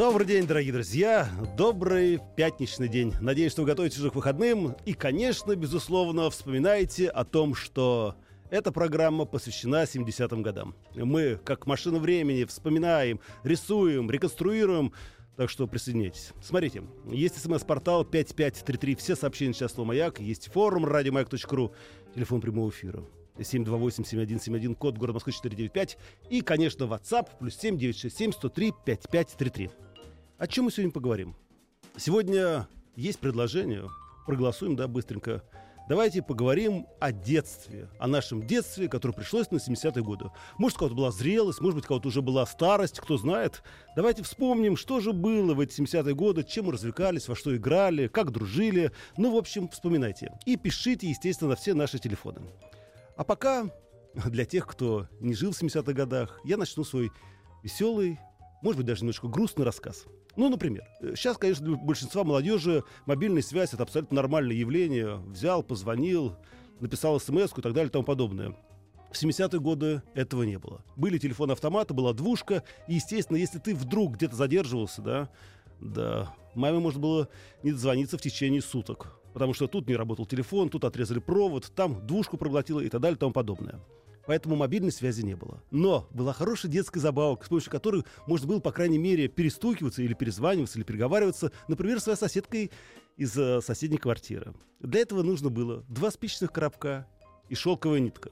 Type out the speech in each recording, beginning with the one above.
Добрый день, дорогие друзья. Добрый пятничный день. Надеюсь, что вы готовитесь уже к выходным. И, конечно, безусловно, вспоминайте о том, что эта программа посвящена 70-м годам. Мы, как машина времени, вспоминаем, рисуем, реконструируем. Так что присоединяйтесь. Смотрите, есть смс-портал 5533, все сообщения сейчас слово «Маяк», есть форум радиомаяк.ру, телефон прямого эфира 728-7171, код город Москвы 495 и, конечно, WhatsApp плюс 7 967 103 5533. О чем мы сегодня поговорим? Сегодня есть предложение, проголосуем, да, быстренько. Давайте поговорим о детстве, о нашем детстве, которое пришлось на 70-е годы. Может, у кого-то была зрелость, может быть, у кого-то уже была старость, кто знает. Давайте вспомним, что же было в эти 70-е годы, чем мы развлекались, во что играли, как дружили. Ну, в общем, вспоминайте. И пишите, естественно, на все наши телефоны. А пока, для тех, кто не жил в 70-х годах, я начну свой веселый, может быть, даже немножко грустный рассказ. Ну, например, сейчас, конечно, для большинства молодежи мобильная связь — это абсолютно нормальное явление. Взял, позвонил, написал смс и так далее и тому подобное. В 70-е годы этого не было. Были телефоны-автоматы, была двушка, и, естественно, если ты вдруг где-то задерживался, да, да, маме можно было не дозвониться в течение суток. Потому что тут не работал телефон, тут отрезали провод, там двушку проглотило и так далее и тому подобное. Поэтому мобильной связи не было. Но была хорошая детская забавка, с помощью которой можно было, по крайней мере, перестукиваться или перезваниваться, или переговариваться, например, с своей соседкой из э, соседней квартиры. Для этого нужно было два спичечных коробка и шелковая нитка.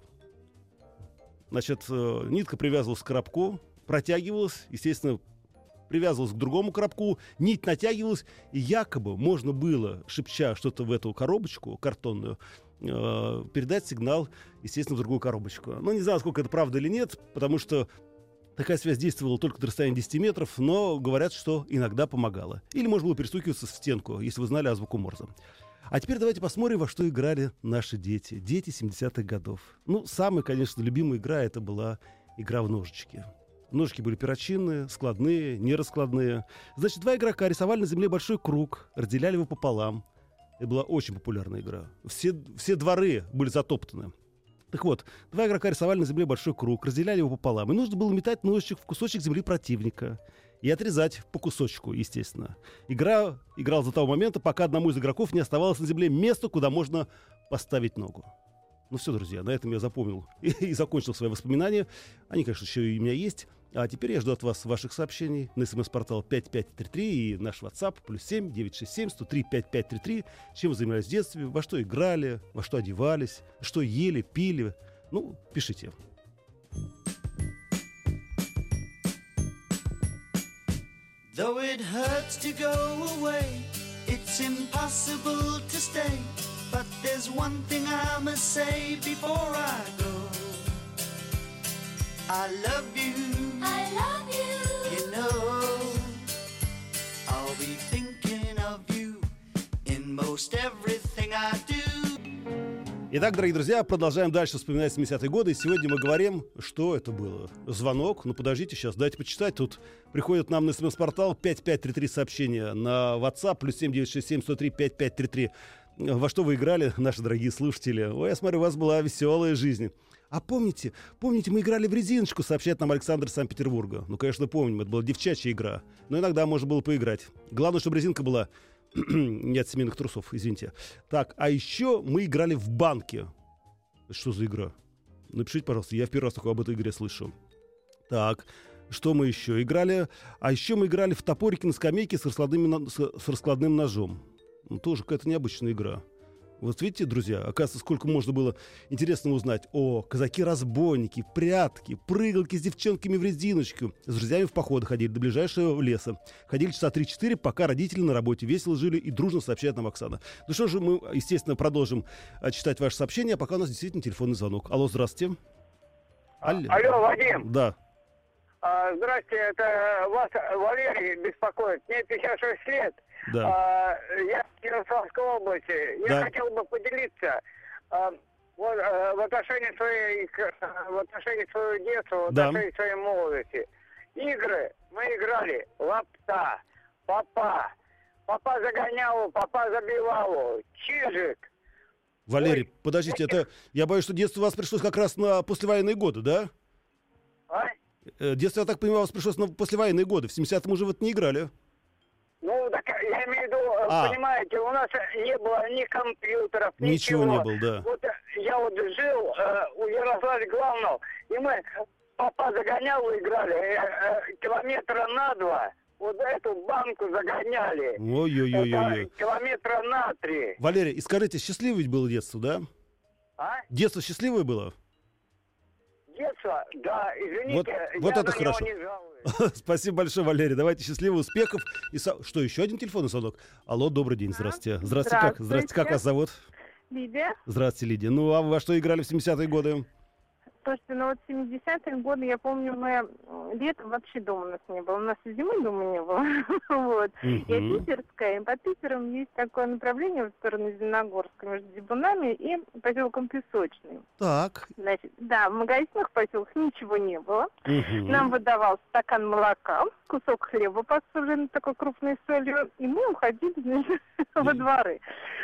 Значит, э, нитка привязывалась к коробку, протягивалась, естественно, привязывалась к другому коробку, нить натягивалась, и якобы можно было, шепча что-то в эту коробочку картонную, э, передать сигнал, естественно, в другую коробочку. Ну, не знаю, сколько это правда или нет, потому что такая связь действовала только до расстояния 10 метров, но говорят, что иногда помогала. Или можно было перестукиваться в стенку, если вы знали азбуку Морзе. А теперь давайте посмотрим, во что играли наши дети. Дети 70-х годов. Ну, самая, конечно, любимая игра это была игра в ножички. Ножки были перочинные, складные, нераскладные. Значит, два игрока рисовали на земле большой круг, разделяли его пополам. Это была очень популярная игра. Все, все дворы были затоптаны. Так вот, два игрока рисовали на земле большой круг, разделяли его пополам. И нужно было метать ножичек в кусочек земли противника. И отрезать по кусочку, естественно. Игра играла до того момента, пока одному из игроков не оставалось на земле места, куда можно поставить ногу. Ну все, друзья, на этом я запомнил и, и закончил свои воспоминания. Они, конечно, еще и у меня есть. А теперь я жду от вас ваших сообщений на смс-портал 5533 и наш WhatsApp плюс 7 967 103 5533. Чем вы занимались в детстве, во что играли, во что одевались, что ели, пили. Ну, пишите. Though it hurts to go away, it's impossible to stay. But there's one thing I must say before I go. I love you. I love you. You know, I'll be thinking of you in most everything I do. Итак, дорогие друзья, продолжаем дальше вспоминать 70-е годы. И сегодня мы говорим, что это было. Звонок. Ну, подождите сейчас, дайте почитать. Тут приходит нам на смс-портал 5533 сообщения. На WhatsApp плюс 7967 103 5533. Во что вы играли, наши дорогие слушатели? Ой, я смотрю, у вас была веселая жизнь. А помните, помните, мы играли в резиночку, сообщает нам Александр Санкт-Петербурга. Ну, конечно, помним, это была девчачья игра. Но иногда можно было поиграть. Главное, чтобы резинка была не от семейных трусов, извините. Так, а еще мы играли в банке. Что за игра? Напишите, пожалуйста, я в первый раз такой об этой игре слышу. Так, что мы еще играли? А еще мы играли в топорики на скамейке с, раскладными, с раскладным ножом. Ну, тоже какая-то необычная игра. Вот видите, друзья, оказывается, сколько можно было интересного узнать о казаки-разбойники, прятки, прыгалки с девчонками в резиночку. С друзьями в походы ходили до ближайшего леса. Ходили часа 3-4, пока родители на работе весело жили и дружно сообщает нам Оксана. Ну что же, мы, естественно, продолжим а, читать ваши сообщения, а пока у нас действительно телефонный звонок. Алло, здравствуйте. Алло, Алло Вадим. Да. А, здрасте, это вас Валерий беспокоит. Мне 56 лет. Да. А, я Ярославской области. Я Да. хотел бы поделиться. А, вот, э, в отношении своей, в отношении своего детства, в Да. отношении своей молодости. Игры мы играли. Лапта, папа. Папа загонял, папа забивал. Чижик. Валерий, подождите, это я боюсь, что детство у вас пришлось как раз на послевоенные годы, да? А? Э, Детство, я так понимаю, у вас пришлось на послевоенные годы. В 70-м уже вот не играли. Так я имею в виду, э, А. понимаете, у нас не было ни компьютеров, Ничего ничего. не было, да. Вот я вот жил э, у Ярослава Главного, и мы папа загонял, играли э, э, километра на два. Вот эту банку загоняли. Ой-ой-ой-ой. Это километра на три. Валерий, и скажите, счастливое ведь было детство, да? А? Детство счастливое было? Да, извините, Вот- я вот на это него хорошо. не жалуюсь. Спасибо большое, Валерий. Давайте счастливых успехов. И со- Что, еще один телефонный звонок? Алло, добрый день, здравствуйте. Здравствуйте, как, здравствуйте, как вас зовут? Лидия. Здравствуйте, Лидия. Ну, а вы во что играли в 70-е годы? Слушайте, ну вот 70-е годы, я помню, мы летом вообще дома у нас не было. У нас и зимы дома не было. вот. Я Мгм. питерская, и по Питерам есть такое направление в сторону Зеленогорска между Дебунами и поселком Песочный. Так. Значит, да, в магазинах поселках ничего не было. Нам выдавал стакан молока, кусок хлеба, посаженный такой крупной солью, и мы уходили значит, во дворы.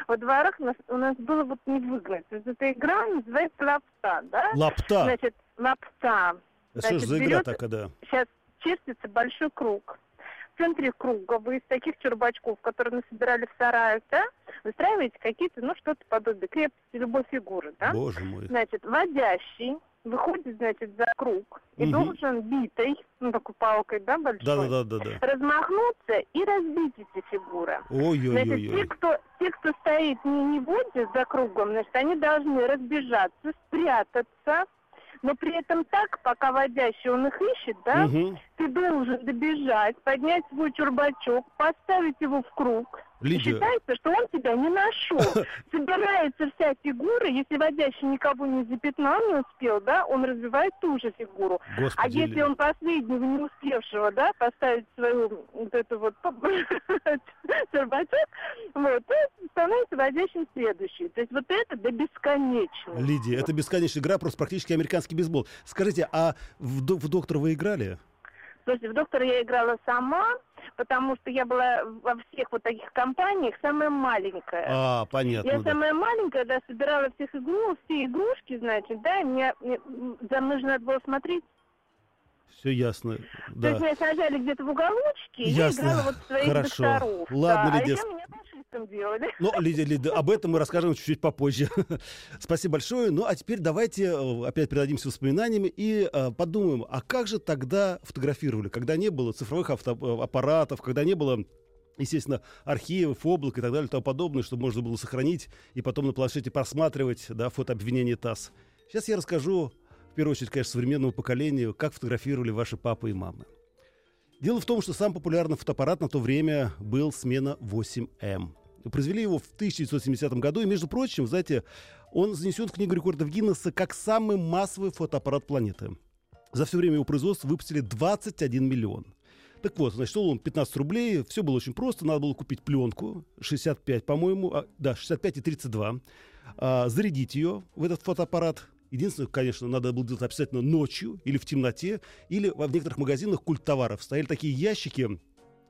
Во дворах у нас, у нас было вот не выгнать. Есть эта игра называется лапта, да? Лапта. Значит, лапта. Что ж значит, за игра берет- такая, да? Сейчас чертится большой круг. В центре круга вы из таких чурбачков, которые насобирали в сараях, да, выстраиваете какие-то, ну, что-то подобие крепости любой фигуры, да? Боже мой. Значит, водящий выходит, значит, за круг и Мгм. должен битой, ну, такой палкой, да, большой, Да-да-да-да-да. размахнуться и разбить эти фигуры. Значит, те, Ой-ой-ой. кто, те, кто стоит не, не водит за кругом, значит, они должны разбежаться, спрятаться, но при этом так, пока водящий он их ищет, да, Мгм. ты должен добежать, поднять свой чурбачок, поставить его в круг. И Лидия, считается, что он тебя не нашел. Собирается вся фигура, если водящий никого не запятнал, не успел, да, он развивает ту же фигуру. А господи. если Лидия. он последнего не успевшего, да, поставить свою вот эту вот чурбачок, вот, то становится водящим следующий. То есть вот это до бесконечности. Лидия, это бесконечная игра, просто практически американский бейсбол. Скажите, а в, в доктора вы играли? Слушайте, в доктора я играла сама, потому что я была во всех вот таких компаниях самая маленькая. А, понятно. Я да. самая маленькая, да, собирала всех игру, все игрушки, значит, да, и мне, мне- за мной же надо было смотреть. Все ясно. То Да. есть меня сажали где-то в уголочке, и я играла вот своих Хорошо. докторов. Ладно, да, Лидия, А меня фашистом делали. Ну, Лидия, Лидия, об этом мы расскажем чуть-чуть попозже. Спасибо большое. Ну, а теперь давайте э, опять передадимся воспоминаниями и э, подумаем, а как же тогда фотографировали, когда не было цифровых авто- э, аппаратов, когда не было естественно, архивов, облак и так далее и тому подобное, чтобы можно было сохранить и потом на планшете просматривать да, фотообвинение ТАСС. Сейчас я расскажу, в первую очередь, конечно, современному поколению, как фотографировали ваши папы и мамы. Дело в том, что самый популярный фотоаппарат на то время был смена 8М. Произвели его в 1970 году, и, между прочим, знаете, он занесен в Книгу рекордов Гиннесса как самый массовый фотоаппарат планеты. За все время его производства выпустили 21 миллион. Так вот, значит, он 15 рублей, все было очень просто, надо было купить пленку, 65, по-моему, а, да, 65 и 32, а, зарядить ее в этот фотоаппарат. Единственное, конечно, надо было делать обязательно ночью или в темноте, или в некоторых магазинах культ товаров стояли такие ящики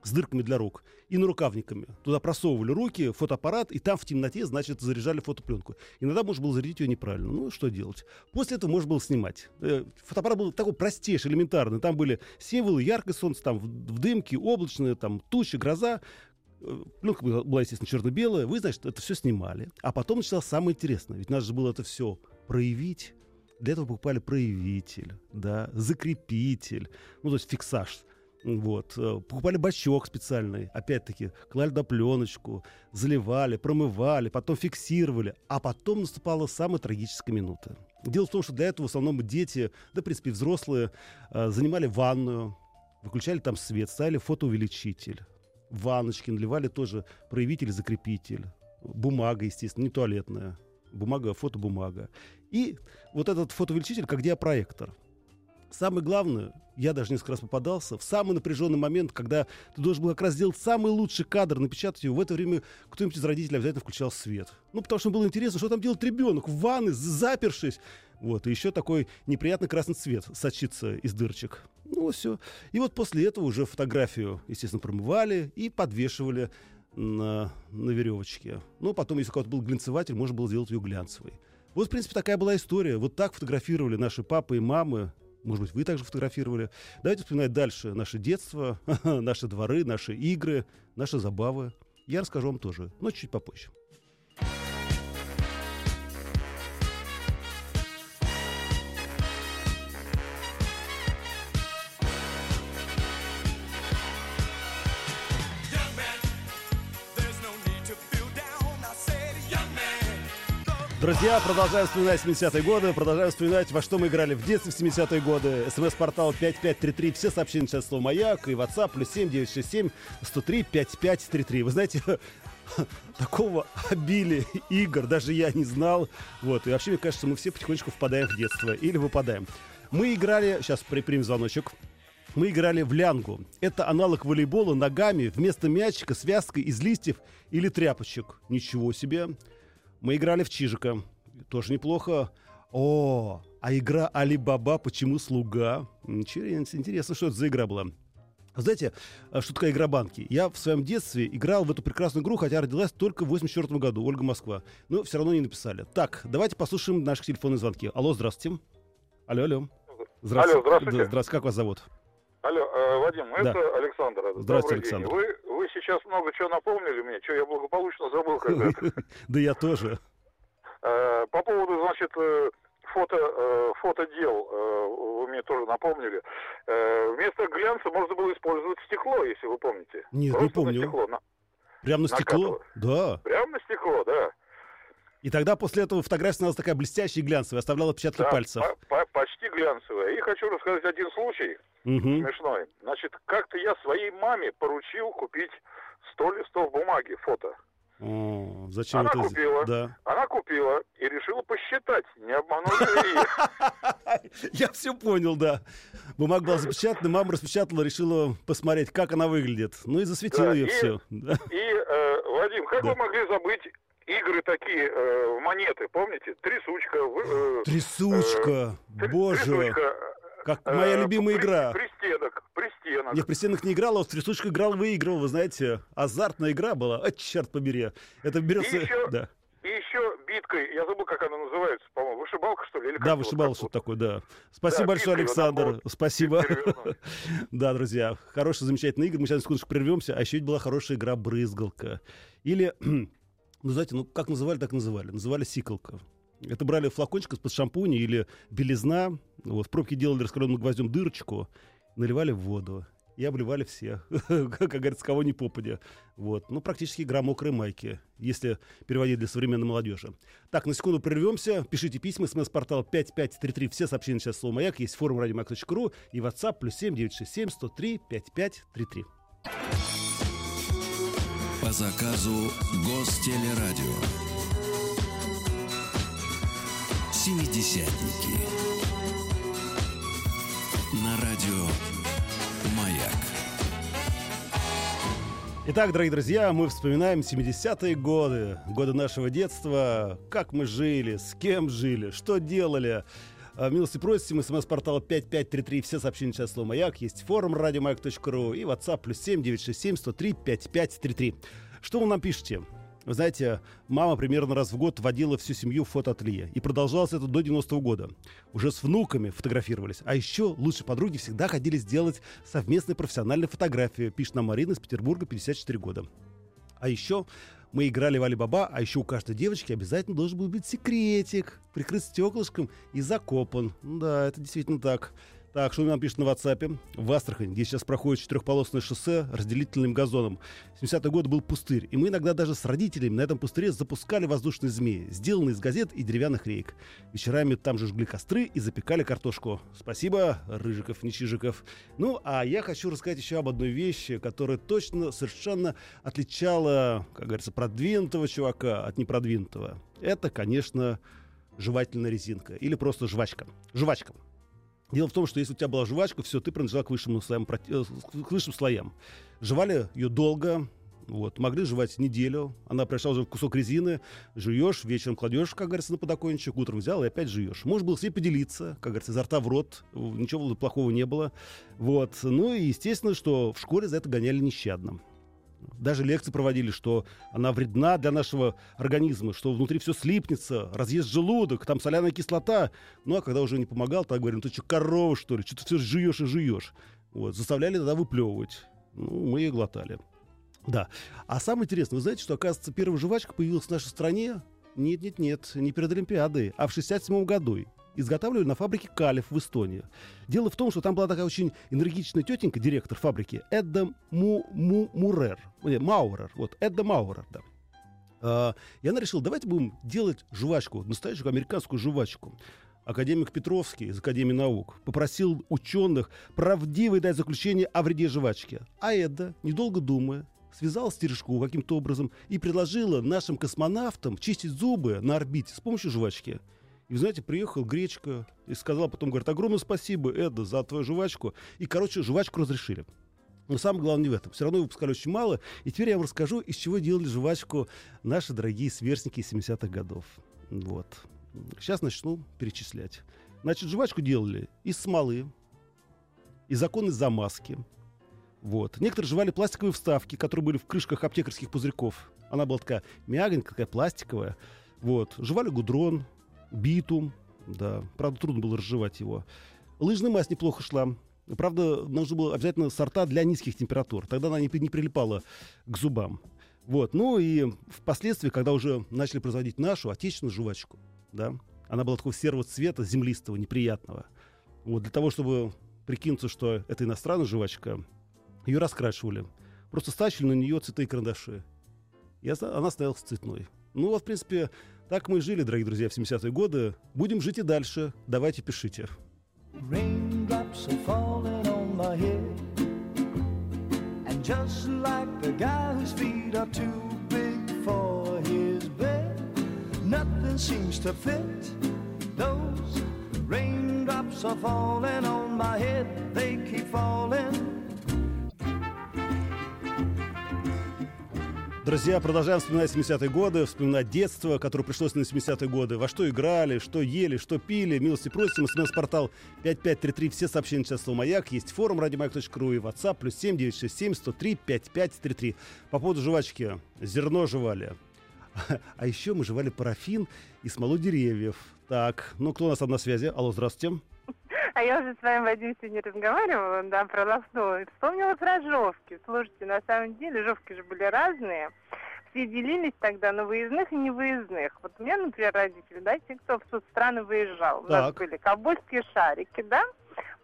с дырками для рук и нарукавниками. Туда просовывали руки, фотоаппарат, и там в темноте, значит, заряжали фотопленку. Иногда можно было зарядить ее неправильно. Ну, что делать? После этого можно было снимать. Э, Фотоаппарат был такой простейший, элементарный. Там были символы, яркое солнце, там в, дымке, облачное, там тучи, гроза. Э, Пленка была, естественно, черно-белая. Вы, значит, это все снимали. А потом началось самое интересное. Ведь надо же было это все проявить. Для этого покупали проявитель, да, закрепитель, ну, то есть фиксаж. Вот. э, Покупали бачок специальный, опять-таки, клали на пленочку, заливали, промывали, потом фиксировали. А потом наступала самая трагическая минута. Дело в том, что для этого в основном дети, да, в принципе, взрослые, э, занимали ванную, выключали там свет, ставили фотоувеличитель, ванночки наливали тоже проявитель, закрепитель, бумага, естественно, не туалетная, бумага, фотобумага. И вот этот фотоувеличитель как диапроектор. Самое главное, я даже несколько раз попадался, в самый напряженный момент, когда ты должен был как раз сделать самый лучший кадр, напечатать его, в это время кто-нибудь из родителей обязательно включал свет. Ну, потому что было интересно, что там делает ребенок в ванной, запершись. Вот, и еще такой неприятный красный цвет сочится из дырочек. Ну, все. И вот после этого уже фотографию, естественно, промывали и подвешивали на, на веревочке. Ну, потом, если у кого-то был глянцеватель, можно было сделать ее глянцевой. Вот, в принципе, такая была история. Вот так фотографировали наши папы и мамы. Может быть, вы также фотографировали. Давайте вспоминать дальше наше детство, наши дворы, наши игры, наши забавы. Я расскажу вам тоже, но чуть попозже. Друзья, продолжаем вспоминать 70-е годы, продолжаем вспоминать, во что мы играли в детстве в 70-е годы. СМС-портал 5533, все сообщения сейчас слово «Маяк» и WhatsApp плюс 7967 103 5533. Вы знаете, такого обилия игр даже я не знал. Вот, и вообще, мне кажется, мы все потихонечку впадаем в детство или выпадаем. Мы играли, сейчас примем звоночек, мы играли в лянгу. Это аналог волейбола ногами вместо мячика связкой из листьев или тряпочек. Ничего себе. Мы играли в Чижика. Тоже неплохо. О, а игра Али-Баба «Почему слуга?» Интересно, что это за игра была. Знаете, а что такое игра банки? Я в своем детстве играл в эту прекрасную игру, хотя родилась только в 84 году, Ольга Москва. Но все равно не написали. Так, давайте послушаем наши телефонные звонки. Алло, здравствуйте. Алло, алло. Алло, здравствуйте. Да, здравствуйте, как вас зовут? Алло, э, Вадим, Да. это Александр. Здравствуйте, Добрый день. Александр. Вы, вы сейчас много чего напомнили мне, что я благополучно забыл когда-то. Да я тоже. Э, По поводу, значит, э, фото, э, фотодел, э, вы мне тоже напомнили. Вместо глянца можно было использовать стекло, если вы помните. Нет, не Просто помню. На стекло, на- Прям на стекло? Да. Прямо на стекло, да. И тогда после этого фотография становилась такая блестящая и глянцевая, оставляла отпечатки Да, пальцев. по- по- почти глянцевая. И хочу рассказать один случай Мгм. смешной. Значит, как-то я своей маме поручил купить 100 листов бумаги, фото. О, зачем Она это? купила. Да. Она купила и решила посчитать, не обмануть ли ее. Я все понял, да. Бумага была запечатана, мама распечатала, решила посмотреть, как она выглядит. Ну и засветила ее все. И, э, Вадим, как вы могли забыть игры такие, э, монеты, помните? Трясучка. э, Трясучка, тр- боже, трясучка, как э, моя любимая при- игра. Пристенок, пристенок. Я в пристенок не играл, а в трясучку играл, выигрывал, вы знаете. Азартная игра была, а черт побери. Это берется... И еще- Да, И еще биткой, я забыл, как она называется, по-моему, вышибалка, что ли? Или да как-то вышибал вот что-то так такое, да. Спасибо Да, большое, Александр. вот. Спасибо. Да, друзья, хорошая, замечательная игра. Мы сейчас секундочку прервемся. А еще ведь была хорошая игра «Брызгалка». Или, ну, знаете, ну, как называли, так называли. Называли «Сиколка». Это брали флакончик из-под шампуня или белизна. Вот, в пробке делали раскаленным гвоздем дырочку, наливали в воду. И обливали все, как говорится, кого ни попадя. Вот. Ну, практически игра мокрой майки, если переводить для современной молодежи. Так, на секунду прервемся. Пишите письма, смс-портал 5533. Все сообщения сейчас слово «Маяк». Есть форум радиомаяк.ру и WhatsApp плюс 7967 103 5533. По заказу Гостелерадио. Семидесятники. На радио Маяк. Итак, дорогие друзья, мы вспоминаем 70-е годы, годы нашего детства, как мы жили, с кем жили, что делали. А, Милости просим, смс-портал 5533, все сообщения сейчас слово «Маяк», есть форум радиомаяк.ру и WhatsApp плюс 7 967 103 5533. Что вы нам пишете? Вы знаете, мама примерно раз в год водила всю семью в фотоателье. И продолжалось это до 90-го года. Уже с внуками фотографировались. А еще лучшие подруги всегда ходили сделать совместные профессиональные фотографии. Пишет нам Марина из Петербурга, 54 года. А еще мы играли в Али-Баба, а еще у каждой девочки обязательно должен был быть секретик, прикрыт стеклышком и закопан. Да, это действительно так. Так, что нам пишет на WhatsApp? В Астрахани, где сейчас проходит четырехполосное шоссе разделительным газоном. 70-й год был пустырь, и мы иногда даже с родителями на этом пустыре запускали воздушные змеи, сделанные из газет и деревянных рейк. Вечерами там же жгли костры и запекали картошку. Спасибо, Рыжиков, не Чижиков. Ну, а я хочу рассказать еще об одной вещи, которая точно совершенно отличала, как говорится, продвинутого чувака от непродвинутого. Это, конечно, жевательная резинка или просто жвачка. Жвачка. Дело в том, что если у тебя была жвачка, все, ты принадлежал к высшим слоям. э, К высшим слоям. Жевали ее долго, вот, могли жевать неделю. Она пришла уже в кусок резины, жуешь, вечером кладешь, как говорится, на подоконничек, утром взял и опять жуешь. Можно было себе поделиться, как говорится, изо рта в рот, в- ничего плохого не было. Вот. Ну и естественно, что в школе за это гоняли нещадно. Даже лекции проводили, что она вредна для нашего организма, что внутри все слипнется, разъест желудок, там соляная кислота. Ну, а когда уже не помогал, так говорим, ты что, корова, что ли? Что ты все жуешь и жуешь? Вот, заставляли тогда выплевывать. Ну, мы ее глотали. Да. А самое интересное, вы знаете, что, оказывается, первая жвачка появилась в нашей стране? Нет-нет-нет, не перед Олимпиадой, а в 67 году. Изготавливали на фабрике Калев в Эстонии. Дело в том, что там была такая очень энергичная тетенька, директор фабрики, Эдда Му, Му, Мурер. Нет, Маурер. Вот, Эдда Маурер, да. А, и она решила, давайте будем делать жвачку, настоящую американскую жвачку. Академик Петровский из Академии наук попросил ученых правдивое дать заключение о вреде жвачки. А Эдда, недолго думая, связала стережку каким-то образом и предложила нашим космонавтам чистить зубы на орбите с помощью жвачки. И, вы знаете, приехал Гречка и сказал потом, говорит, огромное спасибо, Эдда, за твою жвачку. И, короче, жвачку разрешили. Но самое главное не в этом. Все равно выпускали очень мало. И теперь я вам расскажу, из чего делали жвачку наши дорогие сверстники из 70-х годов. Вот. Сейчас начну перечислять. Значит, жвачку делали из смолы, из законной замазки. Вот. Некоторые жевали пластиковые вставки, которые были в крышках аптекарских пузырьков. Она была такая мягонькая, такая пластиковая. Вот. Жевали гудрон, битум. Да. Правда, трудно было разжевать его. Лыжная мазь неплохо шла. Правда, нужно было обязательно сорта для низких температур. Тогда она не, не прилипала к зубам. Вот. Ну и впоследствии, когда уже начали производить нашу отечественную жвачку, да, она была такого серого цвета, землистого, неприятного. Вот для того, чтобы прикинуться, что это иностранная жвачка, ее раскрашивали. Просто стачивали на нее цветы и карандаши. И она стояла цветной. Ну вот, в принципе, так мы жили, дорогие друзья, в 70-е годы. Будем жить и дальше. Давайте пишите. Just like the guy whose feet are too big for his bed, nothing seems to fit. Those raindrops are falling on my head, they keep falling. Друзья, продолжаем вспоминать 70-е годы, вспоминать детство, которое пришлось на 70-е годы. Во что играли, что ели, что пили. Милости просим. СМС-портал 5533. Все сообщения часто «Маяк». Есть форум радиомаяк.ру и WhatsApp. Плюс 7 967 103 5533. По поводу жвачки. Зерно жевали. А еще мы жевали парафин и смолу деревьев. Так, ну кто у нас там на связи? Алло, здравствуйте. А я уже с вами, Вадим, сегодня разговаривала, да, про лосно, и вспомнила про жовки. Слушайте, на самом деле жовки же были разные. Все делились тогда на выездных и невыездных. Вот у меня, например, родители, да, те, кто в соцстраны выезжал. У нас Так. были ковбойские шарики, да,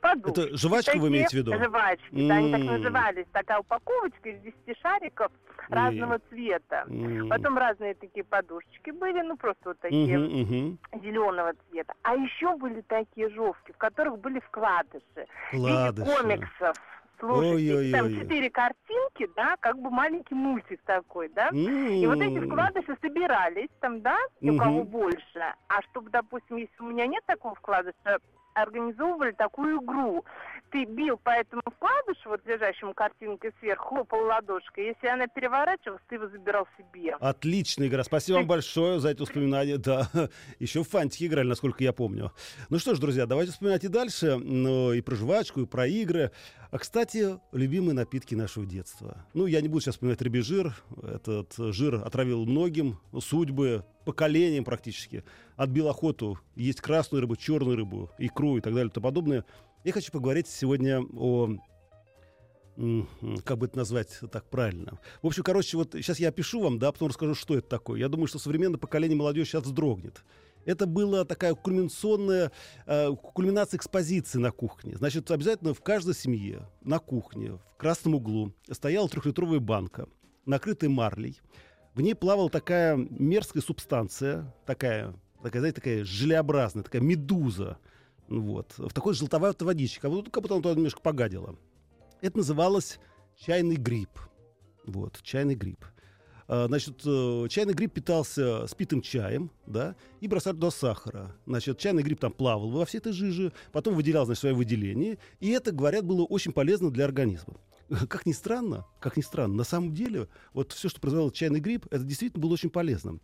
подушки. Это жвачку вы имеете в виду? Жвачки, да, они так назывались. Такая упаковочка из 10 шариков разного цвета. М. Потом разные такие подушечки были, ну просто вот такие Мгм, мгм. зеленого цвета. А еще были такие жовки, в которых были вкладыши. Вкладыши. комиксов. Слушайте, там четыре картинки, да, как бы маленький мультик такой, да. И вот эти вкладыши собирались там, да, у Мгм. кого больше. А чтобы, допустим, если у меня нет такого вкладыша, организовывали такую игру. Ты бил по этому вкладышу, вот лежащему картинкой сверху, хлопал ладошкой. Если она переворачивалась, ты его забирал себе. Отличная игра. Спасибо вам большое за эти воспоминания. Да, еще в фантики играли, насколько я помню. Ну что ж, друзья, давайте вспоминать и дальше. Ну, и про жвачку, и про игры. А, кстати, любимые напитки нашего детства. Ну, я не буду сейчас вспоминать рыбий жир. Этот жир отравил многим судьбы, поколениям практически. Отбил охоту есть красную рыбу, черную рыбу, икру и так далее и тому подобное. Я хочу поговорить сегодня о как бы это назвать так правильно. В общем, короче, вот сейчас я опишу вам, да, потом расскажу, что это такое. Я думаю, что современное поколение молодежи сейчас вздрогнет. Это была такая кульминационная, э, кульминация экспозиции на кухне. Значит, обязательно в каждой семье на кухне, в красном углу, стояла трехлитровая банка, накрытая марлей. В ней плавала такая мерзкая субстанция, такая, такая знаете, такая желеобразная, такая медуза. Вот, в такой желтоватой водичке, как будто, как будто она туда немножко погадила. Это называлось чайный гриб. Вот, чайный гриб. А, Значит, э, чайный гриб питался спитым чаем, да, и бросали туда сахара. Значит, чайный гриб там плавал во всей этой жиже, потом выделял, значит, свое выделение, и это, говорят, было очень полезно для организма. Как ни странно, как ни странно, на самом деле, вот все, что произвел чайный гриб, это действительно было очень полезным.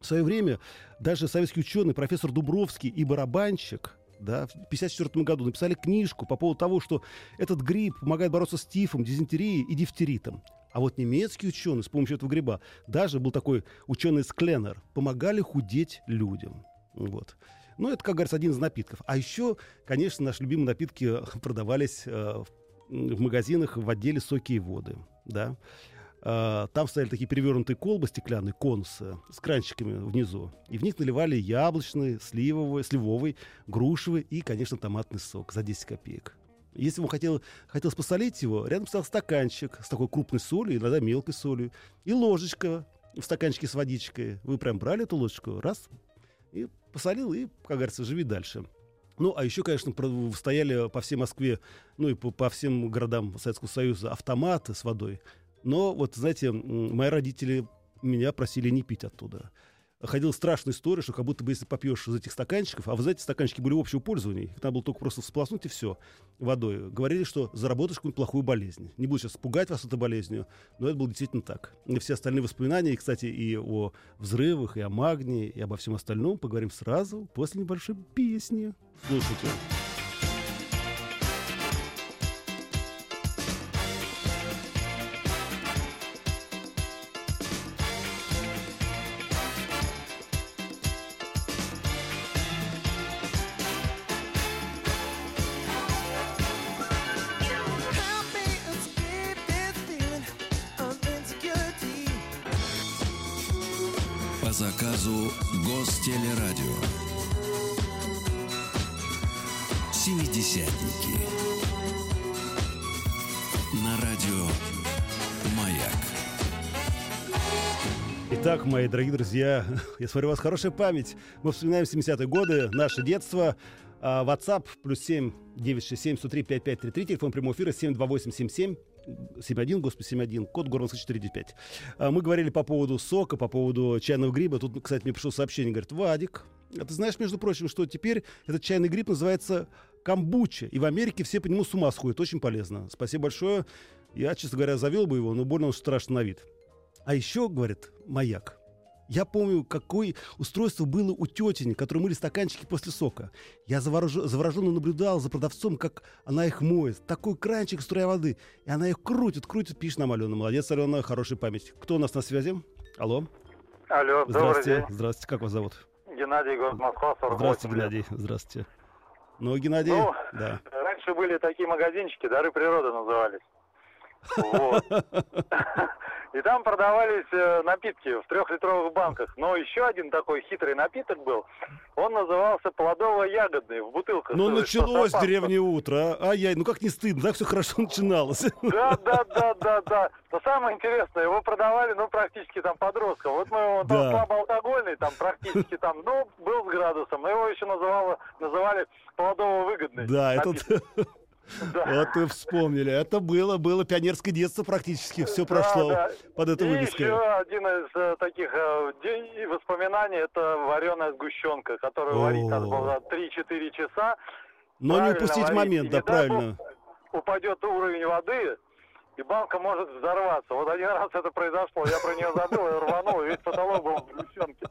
В свое время даже советский ученый профессор Дубровский и барабанщик да, в 1954 году написали книжку по поводу того, что этот гриб помогает бороться с тифом, дизентерией и дифтеритом. А вот немецкие ученые с помощью этого гриба, даже был такой ученый Скленнер, помогали худеть людям. Вот. Ну, это, как говорится, один из напитков. А еще, конечно, наши любимые напитки продавались э, в, магазинах в отделе соки и воды. Да. А, Там стояли такие перевернутые колбы стеклянные, конусы, с кранчиками внизу. И в них наливали яблочный, сливовый, сливовый, грушевый и, конечно, томатный сок за 10 копеек. Если вам хотел, хотелось посолить его, рядом стоял стаканчик с такой крупной солью, иногда мелкой солью, и ложечка в стаканчике с водичкой. Вы прям брали эту ложечку, раз, и посолил, и, как говорится, живи дальше. Ну, а еще, конечно, стояли по всей Москве, ну и по, по всем городам Советского Союза автоматы с водой. Но вот, знаете, мои родители меня просили не пить оттуда. Ходила страшная история, что как будто бы если попьешь из этих стаканчиков, а вы знаете, стаканчики были общего пользования, их надо было только просто всплоснуть и все водой. Говорили, что заработаешь какую-нибудь плохую болезнь. Не буду сейчас пугать вас этой болезнью, но это было действительно так. И все остальные воспоминания, и, кстати, и о взрывах, и о магнии, и обо всем остальном поговорим сразу после небольшой песни. Слушайте. По заказу Гостелерадио. Семидесятники. На радио Маяк. Итак, мои дорогие друзья, я смотрю, у вас хорошая память. Мы вспоминаем 70-е годы, наше детство. А, WhatsApp плюс 7 967 103 5533, телефон прямого эфира 72877 71, господи, 71, код Горманска 495. А, Мы говорили по поводу сока, по поводу чайного гриба. Тут, кстати, мне пришло сообщение, говорит, Вадик, а ты знаешь, между прочим, что теперь этот чайный гриб называется камбуча, и в Америке все по нему с ума сходят, очень полезно. Спасибо большое. Я, честно говоря, завел бы его, но больно он страшно на вид. А еще, говорит, маяк. Я помню, какое устройство было у тетени, которые мыли стаканчики после сока. Я заворож- завороженно наблюдал за продавцом, как она их моет. Такой кранчик струя воды. И она их крутит, крутит. Пишет нам Алена. Молодец, Алена, хорошая память. Кто у нас на связи? Алло. Алло, добрый Здравствуйте. день. Здравствуйте. Как вас зовут? Геннадий, город Москва, 48 Здравствуйте. Геннадий. Здравствуйте. Ну, Геннадий, Ну, да. Раньше были такие магазинчики, дары природы назывались. Вот. И там продавались э, напитки в трехлитровых банках. Но еще один такой хитрый напиток был. Он назывался плодово-ягодный в бутылках. Ну, есть началось деревне утро. а? Ай-яй, ну как не стыдно, так все хорошо начиналось. Да, да, да, да, да. Но самое интересное, его продавали, ну, практически там подросткам. Вот мы его там Да. слабоалкогольный, там практически там, ну, был с градусом. Но его еще называло, называли плодово-выгодный. Да, это напиток. Да. вот вы вспомнили. Это было, было пионерское детство практически. Все Да, прошло да. под этой И вывеской. еще один из э, таких э, де- воспоминаний, это вареная сгущенка, которую О. варить надо было 3-4 часа. Но не упустить варить. момент, И да, правильно. упадет уровень воды, и банка может взорваться. Вот один раз это произошло, я про нее забыл и рванул, и весь потолок был в сгущенке.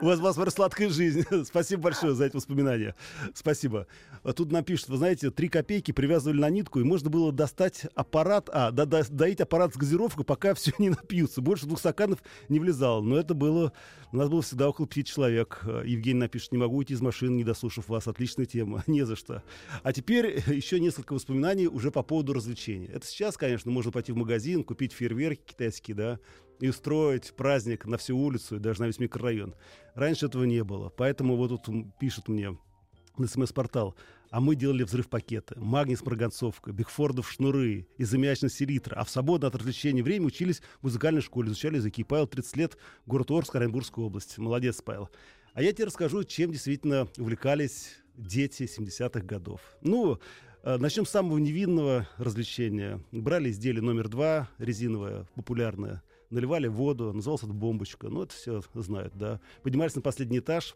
У вас, вас сладкая жизнь. Спасибо большое за эти воспоминания. Спасибо. А Тут напишут, вы знаете, три копейки привязывали на нитку, и можно было достать аппарат, а, да, да- доить аппарат с газировкой, пока все не напьются. Больше двух стаканов не влезало. Но это было, у нас было всегда около пяти человек. Евгений напишет, не могу уйти из машины, не дослушав вас. Отличная тема. Не за что. А теперь еще несколько воспоминаний уже по поводу развлечений. Это сейчас, конечно, можно пойти в магазин, купить фейерверки китайские, да, и устроить праздник на всю улицу и даже на весь микрорайон. Раньше этого не было. Поэтому вот тут пишут мне на смс-портал. А мы делали взрыв с марганцовкой, бигфордов шнуры, изомячность селитра. А в свободное от развлечений время учились в музыкальной школе, изучали языки. Павел 30 лет, город Орск, Оренбургская область. Молодец, Павел. А я тебе расскажу, чем действительно увлекались дети 70-х годов. Ну, э, начнем с самого невинного развлечения. Брали изделие номер два, резиновое, популярное, наливали воду, назывался это бомбочка. Ну, это все знают, да. Поднимались на последний этаж,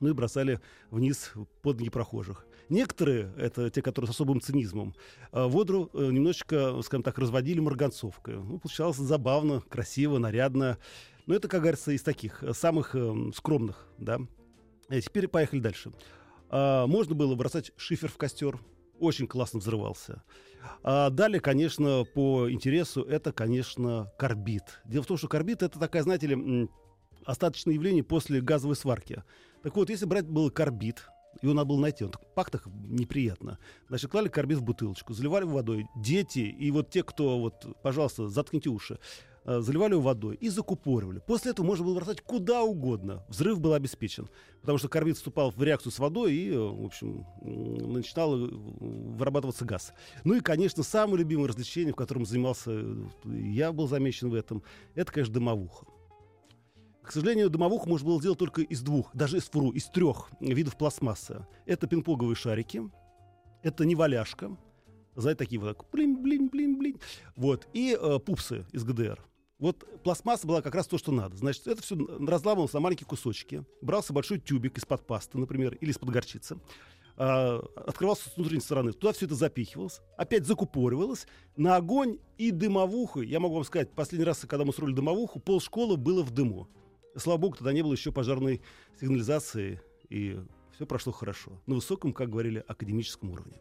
ну и бросали вниз под ноги прохожих. Некоторые, это те, которые с особым цинизмом, э, воду э, немножечко, скажем так, разводили марганцовкой. Ну, получалось забавно, красиво, нарядно. Но это, как говорится, из таких э, самых скромных, да. Теперь поехали дальше. А, можно было бросать шифер в костер. Очень классно взрывался. А далее, конечно, по интересу, это, конечно, карбид. Дело в том, что карбид это такая, знаете ли, остаточное явление после газовой сварки. Так вот, если брать был карбид, его надо было найти, он так пах так неприятно. Значит, клали карбид в бутылочку, заливали водой. Дети и вот те, кто, вот, пожалуйста, заткните уши, заливали его водой и закупоривали. После этого можно было бросать куда угодно. Взрыв был обеспечен. Потому что карбид вступал в реакцию с водой и, э, в общем, начинал э, вырабатываться газ. Ну и, конечно, самое любимое развлечение, в котором занимался, э, я был замечен в этом, это, конечно, дымовуха. К сожалению, дымовуху можно было сделать только из двух, даже из, фуру, из трех видов пластмассы. Это пинг-понговые шарики, это неваляшка, знаете, такие вот так, блин, блин, блин, блин. Вот, и э, пупсы из ГДР. Вот пластмасса была как раз то, что надо. Значит, это все разламывалось на маленькие кусочки. Брался большой тюбик из-под пасты, например, или из-под горчицы. А, открывался с внутренней стороны. Туда все это запихивалось. Опять закупоривалось. На огонь и дымовуху. Я могу вам сказать, последний раз, когда мы строили дымовуху, пол школы было в дыму. Слава богу, тогда не было еще пожарной сигнализации. И все прошло хорошо. На высоком, как говорили, академическом уровне.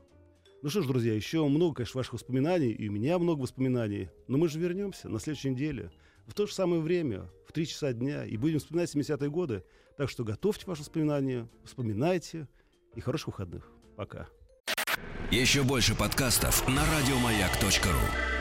Ну что ж, друзья, еще много, конечно, ваших воспоминаний, и у меня много воспоминаний. Но мы же вернемся на следующей неделе, в то же самое время, в 3 часа дня, и будем вспоминать 70-е годы. Так что готовьте ваши воспоминания, вспоминайте, и хороших выходных. Пока. Еще больше подкастов на радиомаяк.ру.